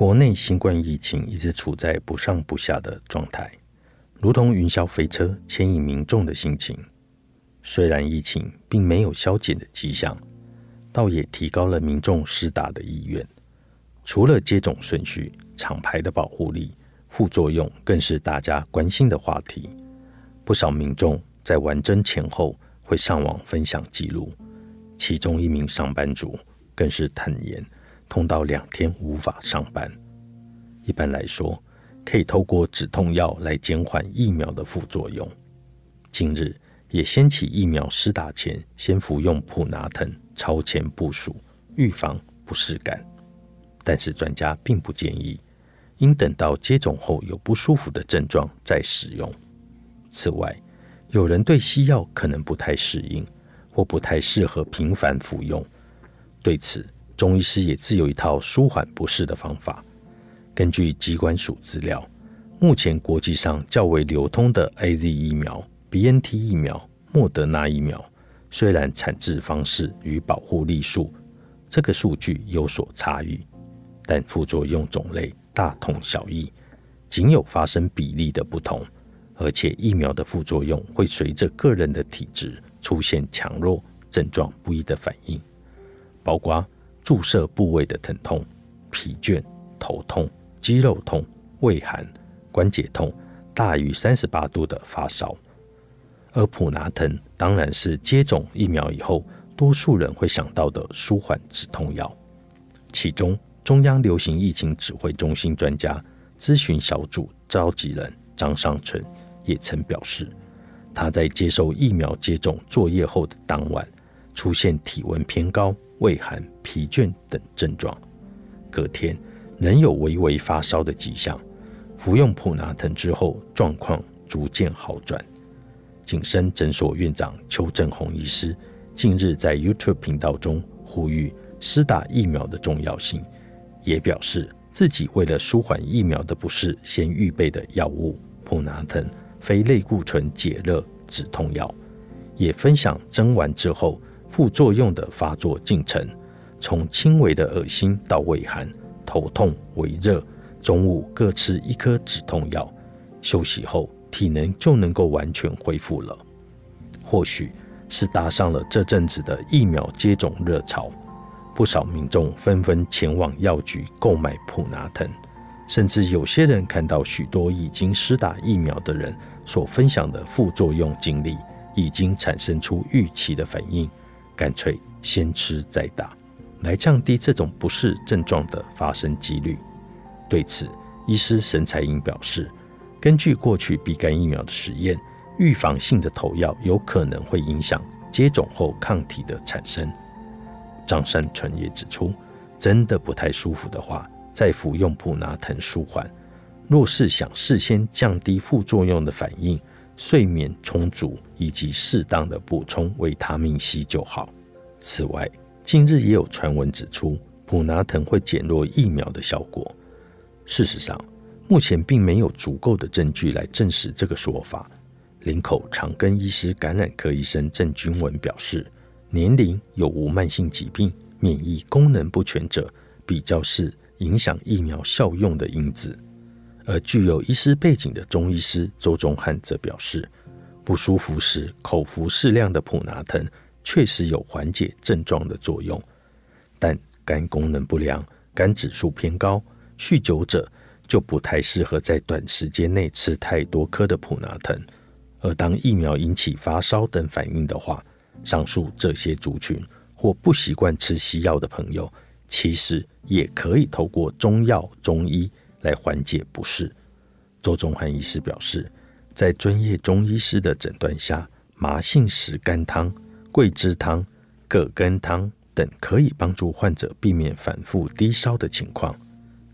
国内新冠疫情一直处在不上不下的状态，如同云霄飞车牵引民众的心情。虽然疫情并没有消减的迹象，倒也提高了民众施打的意愿。除了接种顺序、厂牌的保护力，副作用更是大家关心的话题。不少民众在完针前后会上网分享记录，其中一名上班族更是坦言。痛到两天无法上班。一般来说，可以透过止痛药来减缓疫苗的副作用。近日也掀起疫苗施打前先服用普拿疼超前部署，预防不适感。但是专家并不建议，应等到接种后有不舒服的症状再使用。此外，有人对西药可能不太适应，或不太适合频繁服用。对此，中医师也自有一套舒缓不适的方法。根据机关署资料，目前国际上较为流通的 A Z 疫苗、B N T 疫苗、莫德纳疫苗，虽然产制方式与保护力数这个数据有所差异，但副作用种类大同小异，仅有发生比例的不同。而且疫苗的副作用会随着个人的体质出现强弱、症状不一的反应，包括。注射部位的疼痛、疲倦、头痛、肌肉痛、畏寒、关节痛，大于三十八度的发烧。而普拿疼当然是接种疫苗以后，多数人会想到的舒缓止痛药。其中，中央流行疫情指挥中心专家咨询小组召集人张尚存也曾表示，他在接受疫苗接种作业后的当晚，出现体温偏高。畏寒、疲倦等症状，隔天仍有微微发烧的迹象。服用普拿疼之后，状况逐渐好转。景深诊所院长邱正宏医师近日在 YouTube 频道中呼吁施打疫苗的重要性，也表示自己为了舒缓疫苗的不适，先预备的药物普拿疼非类固醇解热止痛药，也分享针完之后。副作用的发作进程，从轻微的恶心到胃寒、头痛、胃热，中午各吃一颗止痛药，休息后体能就能够完全恢复了。或许是搭上了这阵子的疫苗接种热潮，不少民众纷纷前往药局购买普拿疼，甚至有些人看到许多已经施打疫苗的人所分享的副作用经历，已经产生出预期的反应。干脆先吃再打，来降低这种不适症状的发生几率。对此，医师沈彩英表示，根据过去乙肝疫苗的实验，预防性的投药有可能会影响接种后抗体的产生。张善纯也指出，真的不太舒服的话，再服用普拿疼舒缓。若是想事先降低副作用的反应，睡眠充足以及适当的补充维他命 C 就好。此外，近日也有传闻指出，普拿疼会减弱疫苗的效果。事实上，目前并没有足够的证据来证实这个说法。林口长庚医师感染科医生郑君文表示，年龄有无慢性疾病、免疫功能不全者，比较是影响疫苗效用的因子。而具有医师背景的中医师周忠汉则表示，不舒服时口服适量的普拿疼确实有缓解症状的作用，但肝功能不良、肝指数偏高、酗酒者就不太适合在短时间内吃太多颗的普拿疼。而当疫苗引起发烧等反应的话，上述这些族群或不习惯吃西药的朋友，其实也可以透过中药、中医。来缓解不适。周中汉医师表示，在专业中医师的诊断下，麻杏石甘汤、桂枝汤、葛根汤、等可以帮助患者避免反复低烧的情况。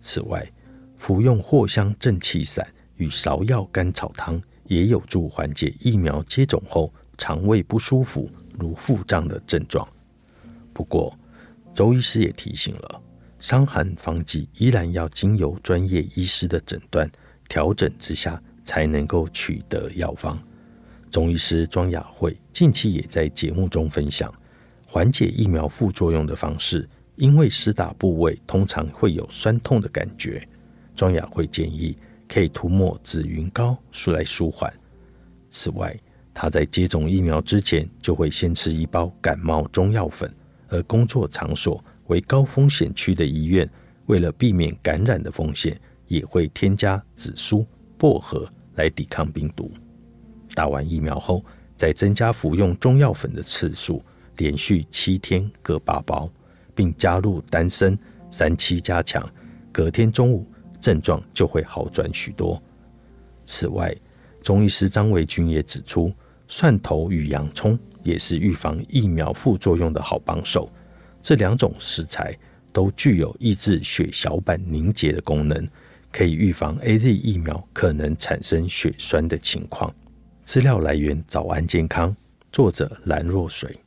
此外，服用藿香正气散与芍药甘草汤也有助缓解疫苗接种后肠胃不舒服、如腹胀的症状。不过，周医师也提醒了，伤寒方剂依然要经由专业医师的诊断调整之下，才能够取得药方。中医师庄雅慧近期也在节目中分享缓解疫苗副作用的方式，因为施打部位通常会有酸痛的感觉。庄雅慧建议可以涂抹紫云膏来舒缓。此外，他在接种疫苗之前就会先吃一包感冒中药粉，而工作场所为高风险区的医院，为了避免感染的风险，也会添加紫苏、薄荷来抵抗病毒。打完疫苗后，再增加服用中药粉的次数，连续七天各八包，并加入丹参三七加强，隔天中午症状就会好转许多。此外，中医师张维军也指出，蒜头与洋葱也是预防疫苗副作用的好帮手。这两种食材都具有抑制血小板凝结的功能，可以预防 A Z 疫苗可能产生血栓的情况。资料来源：早安健康，作者蓝若水。